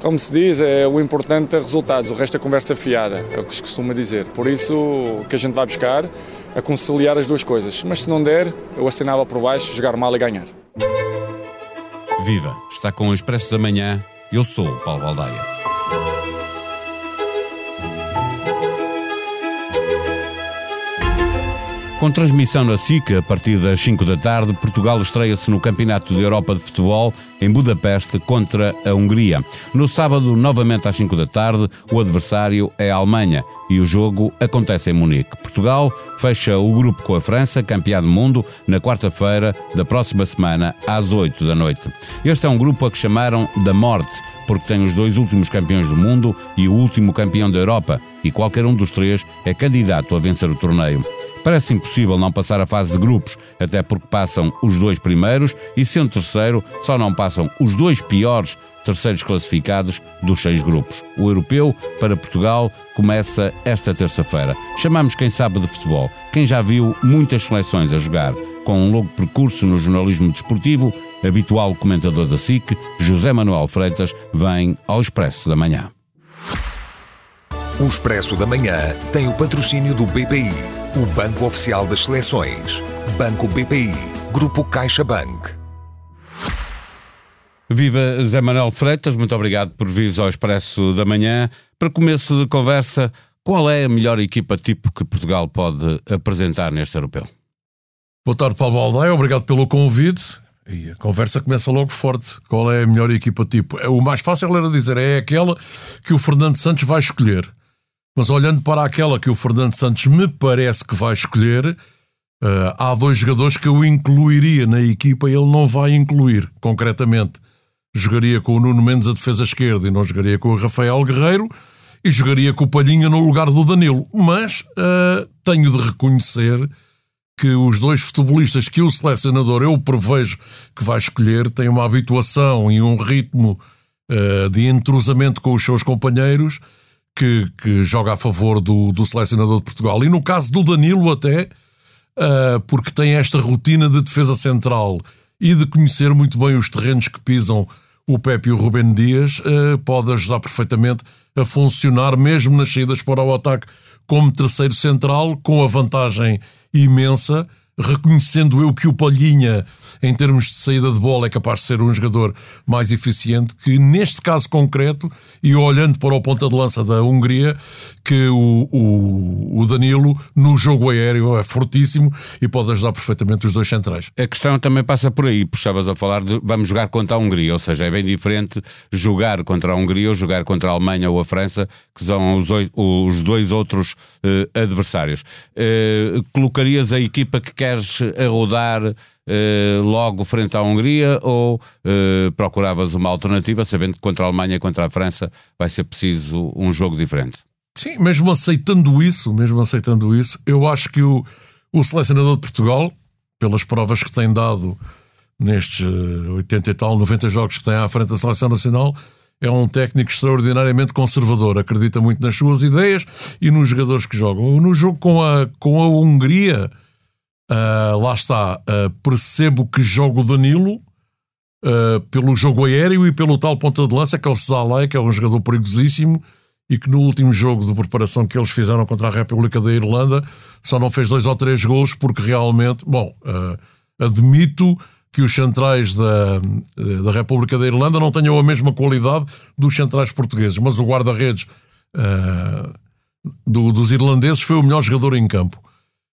Como se diz, é o importante é resultados, o resto é conversa fiada, é o que se costuma dizer. Por isso, o que a gente vai buscar é conciliar as duas coisas. Mas se não der, eu assinava por baixo, jogar mal e ganhar. Viva! Está com o Expresso da Manhã. Eu sou o Paulo Baldaia. Com transmissão na SIC, a partir das 5 da tarde, Portugal estreia-se no Campeonato da Europa de Futebol em Budapeste contra a Hungria. No sábado, novamente às 5 da tarde, o adversário é a Alemanha e o jogo acontece em Munique. Portugal fecha o grupo com a França, campeã do mundo, na quarta-feira da próxima semana, às 8 da noite. Este é um grupo a que chamaram da morte, porque tem os dois últimos campeões do mundo e o último campeão da Europa, e qualquer um dos três é candidato a vencer o torneio. Parece impossível não passar a fase de grupos, até porque passam os dois primeiros e, sendo terceiro, só não passam os dois piores terceiros classificados dos seis grupos. O europeu, para Portugal, começa esta terça-feira. Chamamos quem sabe de futebol, quem já viu muitas seleções a jogar. Com um longo percurso no jornalismo desportivo, habitual comentador da SIC, José Manuel Freitas, vem ao Expresso da Manhã. O Expresso da Manhã tem o patrocínio do BPI o Banco Oficial das Seleções. Banco BPI. Grupo CaixaBank. Viva Zé Manuel Freitas, muito obrigado por vir ao Expresso da Manhã. Para começo de conversa, qual é a melhor equipa tipo que Portugal pode apresentar neste europeu? Boa tarde, Paulo Aldeia, obrigado pelo convite. E a conversa começa logo forte. Qual é a melhor equipa tipo? É, o mais fácil era dizer, é aquela que o Fernando Santos vai escolher. Mas olhando para aquela que o Fernando Santos me parece que vai escolher, uh, há dois jogadores que eu incluiria na equipa e ele não vai incluir, concretamente. Jogaria com o Nuno Mendes a defesa esquerda e não jogaria com o Rafael Guerreiro e jogaria com o Palhinha no lugar do Danilo. Mas uh, tenho de reconhecer que os dois futebolistas que o selecionador eu prevejo que vai escolher têm uma habituação e um ritmo uh, de entrosamento com os seus companheiros que, que joga a favor do, do selecionador de Portugal. E no caso do Danilo, até, uh, porque tem esta rotina de defesa central e de conhecer muito bem os terrenos que pisam o Pepe e o Rubén Dias, uh, pode ajudar perfeitamente a funcionar, mesmo nas saídas para o ataque, como terceiro central, com a vantagem imensa reconhecendo eu que o Palhinha, em termos de saída de bola, é capaz de ser um jogador mais eficiente, que neste caso concreto, e olhando para o ponta de lança da Hungria, que o, o, o Danilo, no jogo aéreo, é fortíssimo e pode ajudar perfeitamente os dois centrais. A questão também passa por aí, estavas a falar de vamos jogar contra a Hungria, ou seja, é bem diferente jogar contra a Hungria ou jogar contra a Alemanha ou a França, que são os, os dois outros uh, adversários. Uh, colocarias a equipa que quer queres rodar uh, logo frente à Hungria ou uh, procuravas uma alternativa, sabendo que contra a Alemanha e contra a França vai ser preciso um jogo diferente? Sim, mesmo aceitando isso, mesmo aceitando isso, eu acho que o, o selecionador de Portugal, pelas provas que tem dado nestes 80 eh, e tal, 90 jogos que tem à frente da seleção nacional, é um técnico extraordinariamente conservador, acredita muito nas suas ideias e nos jogadores que jogam. No jogo com a, com a Hungria, Uh, lá está, uh, percebo que jogo Danilo uh, pelo jogo aéreo e pelo tal ponta de lança que é o Zalai, que é um jogador perigosíssimo e que no último jogo de preparação que eles fizeram contra a República da Irlanda só não fez dois ou três gols porque realmente, bom, admito que os centrais da, da República da Irlanda não tenham a mesma qualidade dos centrais portugueses, mas o guarda-redes do, dos irlandeses foi o melhor jogador em campo.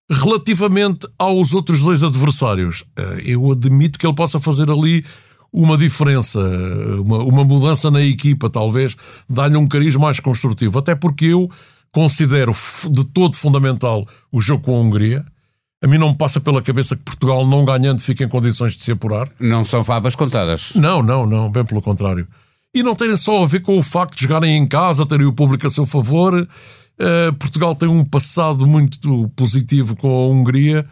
Relativamente aos outros dois adversários, eh, eu admito que ele possa fazer ali uma diferença, uma, uma mudança na equipa, talvez, dar-lhe um cariz mais construtivo. Até porque eu considero de todo fundamental o jogo com a Hungria. A mim não me passa pela cabeça que Portugal, não ganhando, fique em condições de se apurar. Não são favas contadas. Não, não, não, bem pelo contrário. E não tem só a ver com o facto de jogarem em casa, terem o público a seu favor Uh, Portugal tem um passado muito positivo com a Hungria,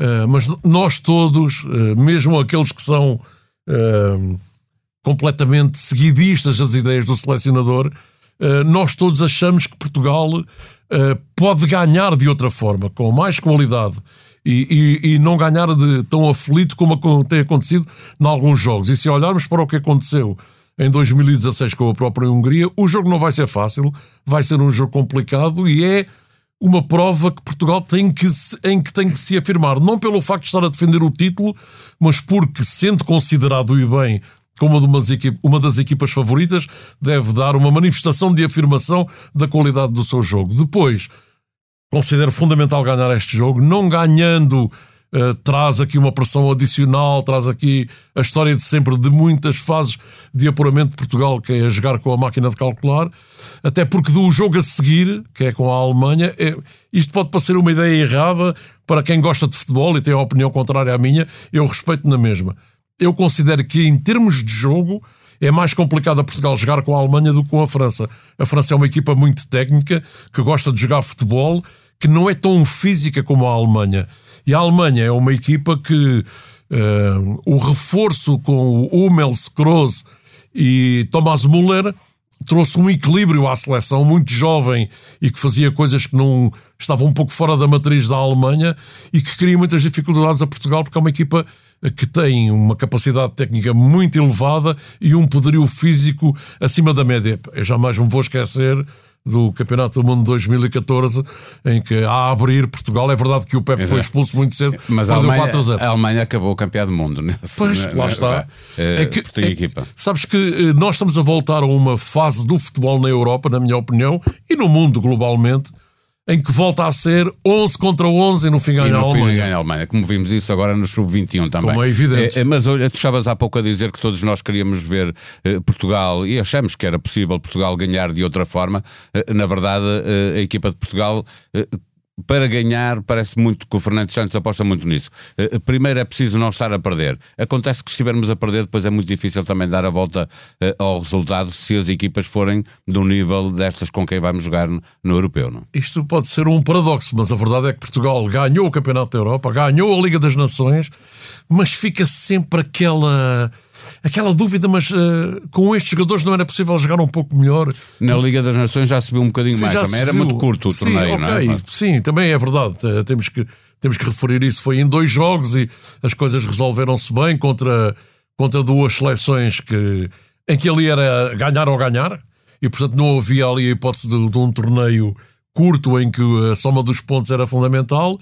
uh, mas nós todos, uh, mesmo aqueles que são completamente seguidistas das ideias do selecionador, nós todos achamos que Portugal pode ganhar de outra forma, com mais qualidade. E, e, e, não ganhar de tão aflito como tem acontecido em alguns jogos. E se olharmos para o que aconteceu em 2016 com a própria Hungria. O jogo não vai ser fácil, vai ser um jogo complicado e é uma prova que Portugal tem que se, em que tem que se afirmar, não pelo facto de estar a defender o título, mas porque, sendo considerado e bem como uma uma das equipas favoritas, deve dar uma manifestação de afirmação da qualidade do seu jogo. Depois, considero fundamental ganhar este jogo, não ganhando Uh, traz aqui uma pressão adicional, traz aqui a história de sempre de muitas fases de apuramento de Portugal, que é jogar com a máquina de calcular, até porque do jogo a seguir, que é com a Alemanha, é, isto pode parecer uma ideia errada para quem gosta de futebol e tem a opinião contrária à minha, eu respeito na mesma. Eu considero que em termos de jogo é mais complicado a Portugal jogar com a Alemanha do que com a França. A França é uma equipa muito técnica, que gosta de jogar futebol, que não é tão física como a Alemanha. E a Alemanha é uma equipa que uh, o reforço com o Hummels, Kroos e Thomas Müller trouxe um equilíbrio à seleção muito jovem e que fazia coisas que não estavam um pouco fora da matriz da Alemanha e que cria muitas dificuldades a Portugal porque é uma equipa que tem uma capacidade técnica muito elevada e um poderio físico acima da média. Eu jamais me vou esquecer do Campeonato do Mundo 2014, em que a abrir Portugal, é verdade que o Pepe foi expulso muito cedo, mas a Alemanha, a Alemanha acabou campeão do mundo. Nesse, pois, lá está. É, é que, é, equipa. Sabes que eh, nós estamos a voltar a uma fase do futebol na Europa, na minha opinião, e no mundo globalmente, em que volta a ser 11 contra 11 e no fim ganha a Alemanha. ganha a Alemanha, como vimos isso agora no Sub-21 também. Como é evidente. É, mas olha, tu estavas há pouco a dizer que todos nós queríamos ver eh, Portugal e achamos que era possível Portugal ganhar de outra forma. Eh, na verdade, eh, a equipa de Portugal para ganhar, parece muito que o Fernando Santos aposta muito nisso. Eh, primeiro é preciso não estar a perder. Acontece que se estivermos a perder, depois é muito difícil também dar a volta eh, ao resultado se as equipas forem do nível destas com quem vamos jogar no, no europeu. Não? Isto pode ser um paradoxo, mas a verdade é que Portugal ganhou o Campeonato da Europa, ganhou a Liga das Nações, mas fica sempre aquela aquela dúvida, mas uh, com estes jogadores não era possível jogar um pouco melhor? Na Liga das Nações já se viu um bocadinho sim, mais, também era muito curto o sim, torneio, okay. não é? Mas... Sim, também é verdade, temos que, temos que referir isso. Foi em dois jogos e as coisas resolveram-se bem contra, contra duas seleções que, em que ali era ganhar ou ganhar, e portanto não havia ali a hipótese de, de um torneio curto em que a soma dos pontos era fundamental.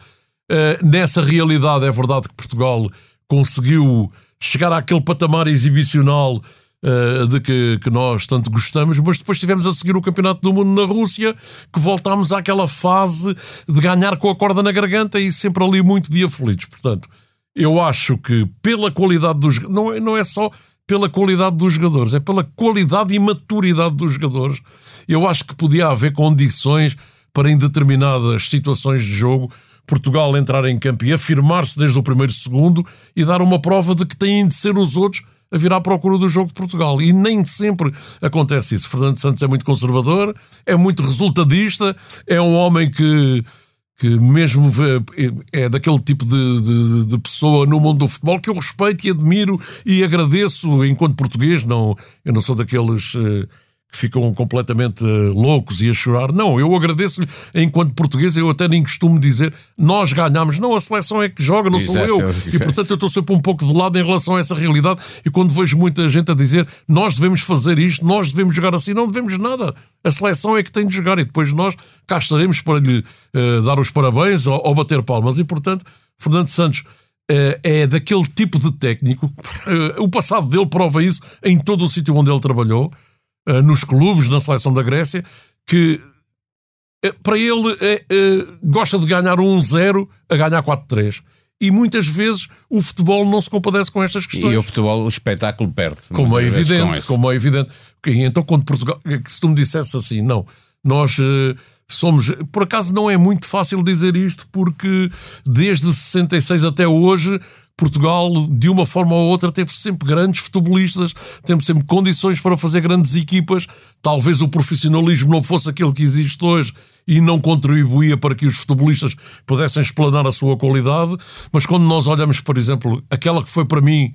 Uh, nessa realidade é verdade que Portugal conseguiu chegar àquele patamar exibicional uh, de que, que, nós tanto gostamos, mas depois tivemos a seguir o Campeonato do Mundo na Rússia, que voltámos àquela fase de ganhar com a corda na garganta e sempre ali muito de aflitos. Portanto, eu acho que pela qualidade dos. Não é, não é só pela qualidade dos jogadores, é pela qualidade e maturidade dos jogadores. Eu acho que podia haver condições para em determinadas situações de jogo Portugal entrar em campo e afirmar-se desde o primeiro segundo e dar uma prova de que têm de ser os outros a vir à procura do jogo de Portugal. E nem sempre acontece isso. Fernando Santos é muito conservador, é muito resultadista, é um homem que, que mesmo é daquele tipo de, de, de, pessoa no mundo do futebol que eu respeito e admiro e agradeço enquanto português. Não, eu não sou daqueles. Que ficam completamente eh, loucos e a chorar. Não, eu agradeço-lhe, enquanto português, eu até nem costumo dizer nós ganhamos. Não, a seleção é que joga, não sou eu. E portanto eu estou sempre um pouco de lado em relação a essa realidade. E quando vejo muita gente a dizer nós devemos fazer isto, nós devemos jogar assim, não devemos nada. A seleção é que tem de jogar e depois nós cá estaremos para lhe uh, dar os parabéns ou, ou bater palmas. E portanto, Fernando Santos. Uh, é daquele tipo de técnico, uh, o passado dele prova isso em todo o sítio onde ele trabalhou, nos clubes, na seleção da Grécia, que uh, para ele uh, gosta de ganhar 1-0 a ganhar 4-3. E muitas vezes o futebol não se compadece com estas questões. E o futebol, o espetáculo perde. Como é evidente, como é evidente. Então, quando Portugal, se tu me dissesse assim, não, nós somos. Por acaso não é muito fácil dizer isto, porque desde 66 até hoje Portugal, de uma forma ou outra, teve sempre grandes futebolistas, teve sempre condições para fazer grandes equipas. Talvez o profissionalismo não fosse aquele que existe hoje e não contribuía para que os futebolistas pudessem explanar a sua qualidade. Mas quando nós olhamos, por exemplo, aquela que foi para mim,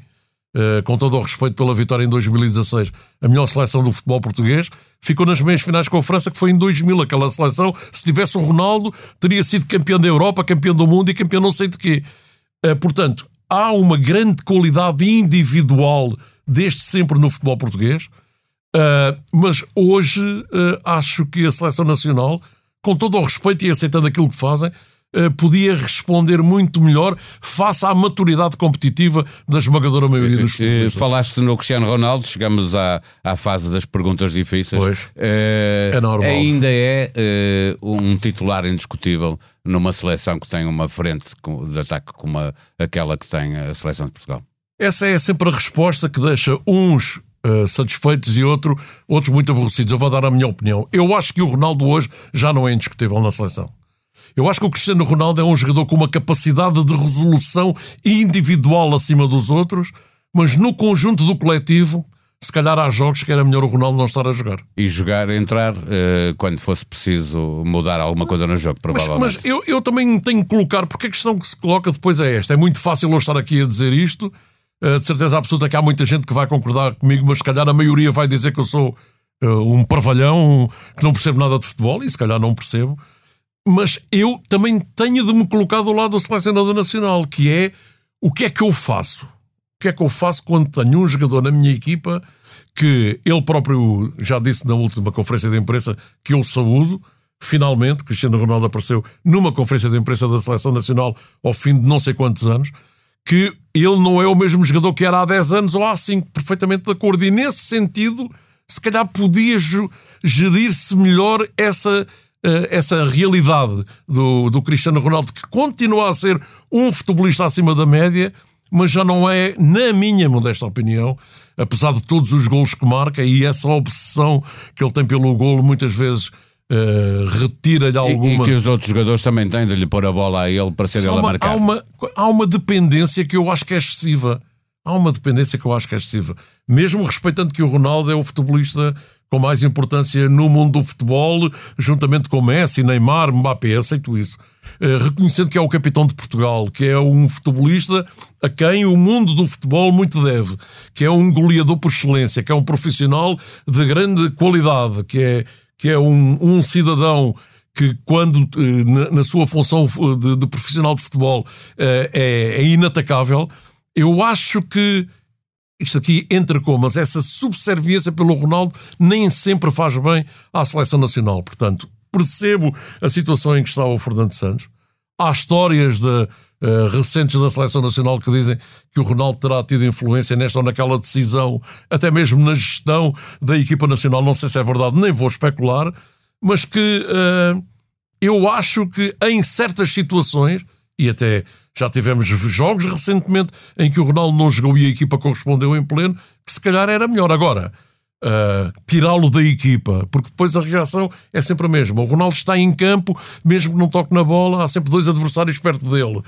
eh, com todo o respeito pela vitória em 2016, a melhor seleção do futebol português, ficou nas meias finais com a França, que foi em 2000. Aquela seleção, se tivesse o Ronaldo, teria sido campeão da Europa, campeão do mundo e campeão não sei de quê. Eh, portanto, há uma grande qualidade individual desde sempre no futebol português. Uh, mas hoje uh, acho que a seleção nacional, com todo o respeito e aceitando aquilo que fazem, podia responder muito melhor face à maturidade competitiva da esmagadora maioria dos futebolistas. Falaste no Cristiano Ronaldo, chegamos à, à fase das perguntas difíceis. Pois, é normal. Ainda é um titular indiscutível numa seleção que tem uma frente de ataque como a, aquela que tem a seleção de Portugal. Essa é sempre a resposta que deixa uns uh, satisfeitos e outro, outros muito aborrecidos. Eu vou dar a minha opinião. Eu acho que o Ronaldo hoje já não é indiscutível na seleção. Eu acho que o Cristiano Ronaldo é um jogador com uma capacidade de resolução individual acima dos outros, mas no conjunto do coletivo, se calhar há jogos que era melhor o Ronaldo não estar a jogar. E jogar, entrar, uh, quando fosse preciso mudar alguma coisa no jogo, provavelmente. Mas, mas eu, eu também tenho que colocar, porque a questão que se coloca depois é esta. É muito fácil eu estar aqui a dizer isto, uh, de certeza absoluta que há muita gente que vai concordar comigo, mas se calhar a maioria vai dizer que eu sou uh, um parvalhão, que não percebo nada de futebol, e se calhar não percebo. Mas eu também tenho de me colocar do lado do selecionador nacional, que é o que é que eu faço? que é que eu faço quando tenho um jogador na minha equipa que ele próprio já disse na última conferência de imprensa que eu saúdo. Finalmente, Cristiano Ronaldo apareceu numa conferência de imprensa da Seleção Nacional ao fim de não sei quantos anos, que ele não é o mesmo jogador que era há 10 anos ou há 5, perfeitamente de acordo. E nesse sentido, se calhar podia gerir-se melhor essa, essa realidade do, do Cristiano Ronaldo, que continua a ser um futebolista acima da média, mas já não é, na minha modesta opinião, apesar de todos os golos que marca e essa obsessão que ele tem pelo golo, muitas vezes uh, retira-lhe alguma. E, e, que os outros jogadores também têm de lhe pôr a bola a ele para ser ele a marcar. Há uma, há uma dependência que eu acho que é excessiva. Há uma dependência que eu acho que é excessiva. Mesmo respeitando que o Ronaldo é o futebolista com mais importância no mundo do futebol, juntamente com Messi, Neymar, Mbappé, aceito isso. Uh, reconhecendo que é o capitão de Portugal, que é um futebolista a quem o mundo do futebol muito deve, que é um goleador por excelência, que é um profissional de grande qualidade, que é, que é um, um cidadão que quando uh, na, sua função de, de profissional de futebol é, é inatacável, eu acho que isto aqui entra com, mas essa subserviência pelo Ronaldo nem sempre faz bem à seleção nacional. Portanto, percebo a situação em que está o Fernando Santos. Há histórias de, uh, recentes da seleção nacional que dizem que o Ronaldo terá tido influência nesta ou naquela decisão, até mesmo na gestão da equipa nacional. Não sei se é verdade, nem vou especular, mas que uh, eu acho que em certas situações, e até já tivemos jogos recentemente em que o Ronaldo não jogou e a equipa correspondeu em pleno, que se calhar era melhor. Agora, uh, tirá-lo da equipa, porque depois a reação é sempre a mesma. O Ronaldo está em campo, mesmo que não toque na bola, há sempre dois adversários perto dele. Uh,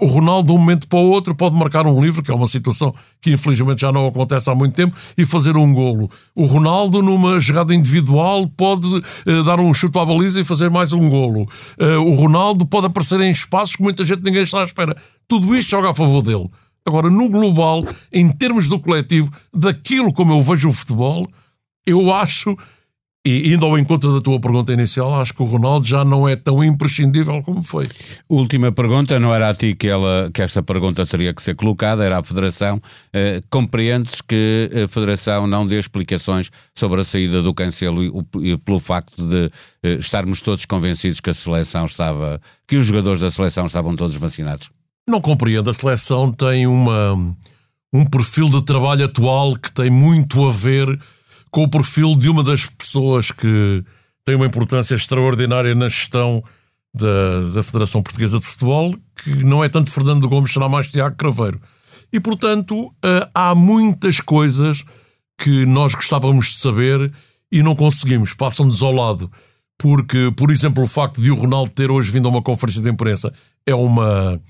o Ronaldo, de um momento para o outro, pode marcar um livro, que é uma situação que infelizmente já não acontece há muito tempo, e fazer um golo. O Ronaldo, numa jogada individual, pode uh, dar um chute à baliza e fazer mais um golo. o Ronaldo pode aparecer em espaços que muita gente ninguém está à espera. Tudo isto joga a favor dele. Agora, no global, em termos do coletivo, daquilo como eu vejo o futebol, eu acho, e indo ao encontro da tua pergunta inicial, acho que o Ronaldo já não é tão imprescindível como foi. Última pergunta, não era a ti que, ela, que esta pergunta teria que ser colocada, era à Federação. Uh, compreendes que a Federação não dê explicações sobre a saída do Cancelo e, e pelo facto de uh, estarmos todos convencidos que a seleção estava, que os jogadores da seleção estavam todos vacinados? Não compreendo. A seleção tem uma, um perfil de trabalho atual que tem muito a ver com o perfil de uma das pessoas que tem uma importância extraordinária na gestão da, da Federação Portuguesa de Futebol, que não é tanto Fernando Gomes, será mais Tiago Craveiro. E, portanto, eh, há muitas coisas que nós gostávamos de saber e não conseguimos, passam-nos ao lado. Porque, por exemplo, o facto de o Ronaldo ter hoje vindo a uma conferência de imprensa é uma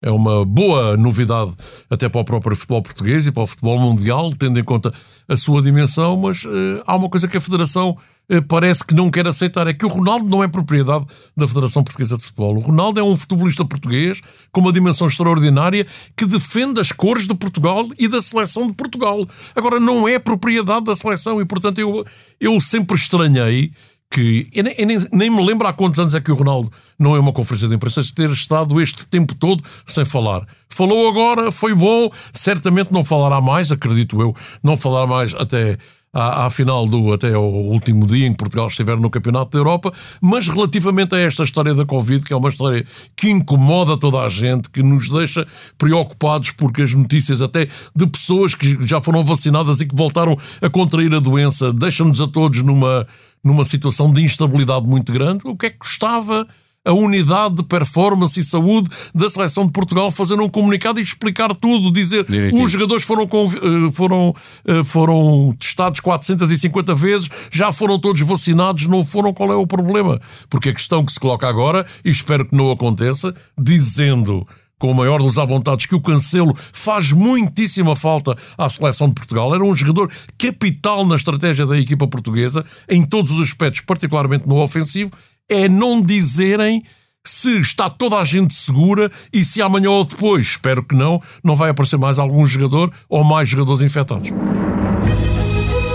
é uma boa novidade até para o próprio futebol português e para o futebol mundial, tendo em conta a sua dimensão, mas uh, há uma coisa que a Federação uh, parece que não quer aceitar, é que o Ronaldo não é propriedade da Federação Portuguesa de Futebol. O Ronaldo é um futebolista português com uma dimensão extraordinária que defende as cores de Portugal e da seleção de Portugal. Agora, não é propriedade da seleção e, portanto, eu, eu sempre estranhei que eu nem, eu nem, nem, me lembro há quantos anos é que o Ronaldo não é uma conferência de imprensa ter estado este tempo todo sem falar. Falou agora, foi bom, certamente não falará mais, acredito eu, não falará mais até, à, à, final do até ao último dia em que Portugal estiver no Campeonato da Europa, mas relativamente a esta história da Covid, que é uma história que incomoda toda a gente, que nos deixa preocupados porque as notícias até de pessoas que já foram vacinadas e que voltaram a contrair a doença deixam-nos a todos numa, numa situação de instabilidade muito grande. O que é que gostava a unidade de performance e saúde da seleção de Portugal fazer um comunicado e explicar tudo, dizer Direitinho. os jogadores foram, eh, foram, eh, foram testados 450 vezes, já foram todos vacinados, não foram, qual é o problema? Porque a questão que se coloca agora, e espero que não aconteça, dizendo com o maior dos vontades que o Cancelo faz muitíssima falta à seleção de Portugal. Era um jogador capital na estratégia da equipa portuguesa, em todos os aspectos, particularmente no ofensivo, é não dizerem se está toda a gente segura e se amanhã ou depois, espero que não, não vai aparecer mais algum jogador ou mais jogadores infectados.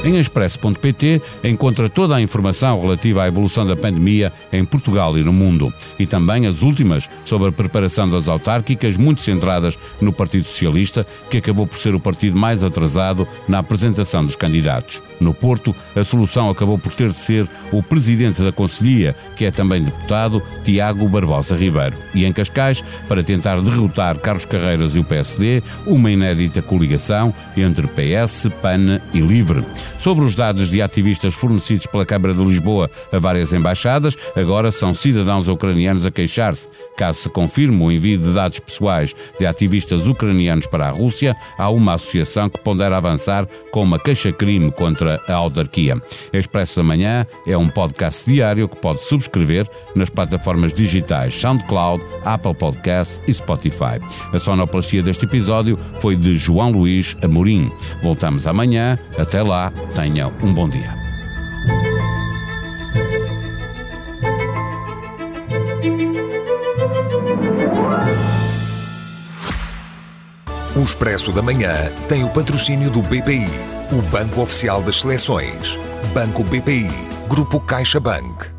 Em expresso.pt encontra toda a informação relativa à evolução da pandemia em Portugal e no mundo e também as últimas sobre a preparação das autárquicas, muito centradas no Partido Socialista, que acabou por ser o partido mais atrasado na apresentação dos candidatos. No Porto, a solução acabou por ter de ser o presidente da Conselhia, que é também deputado, Tiago Barbosa Ribeiro. E em Cascais, para tentar derrotar Carlos Carreiras e o PSD, uma inédita coligação entre PS, PAN e LIVRE. Sobre os dados de ativistas fornecidos pela Câmara de Lisboa a várias embaixadas, agora são cidadãos ucranianos a queixar-se. Caso se confirme o envio de dados pessoais de ativistas ucranianos para a Rússia, há uma associação que pondera avançar com uma queixa-crime contra a autarquia. Expresso da Manhã é um podcast diário que pode subscrever nas plataformas digitais SoundCloud, Apple Podcast e Spotify. A sonoplastia deste episódio foi de João Luís Amorim. Voltamos amanhã. Até lá. Tenha um bom dia. O Expresso da Manhã tem o patrocínio do BPI, o Banco Oficial das Seleções. Banco BPI, Grupo CaixaBank.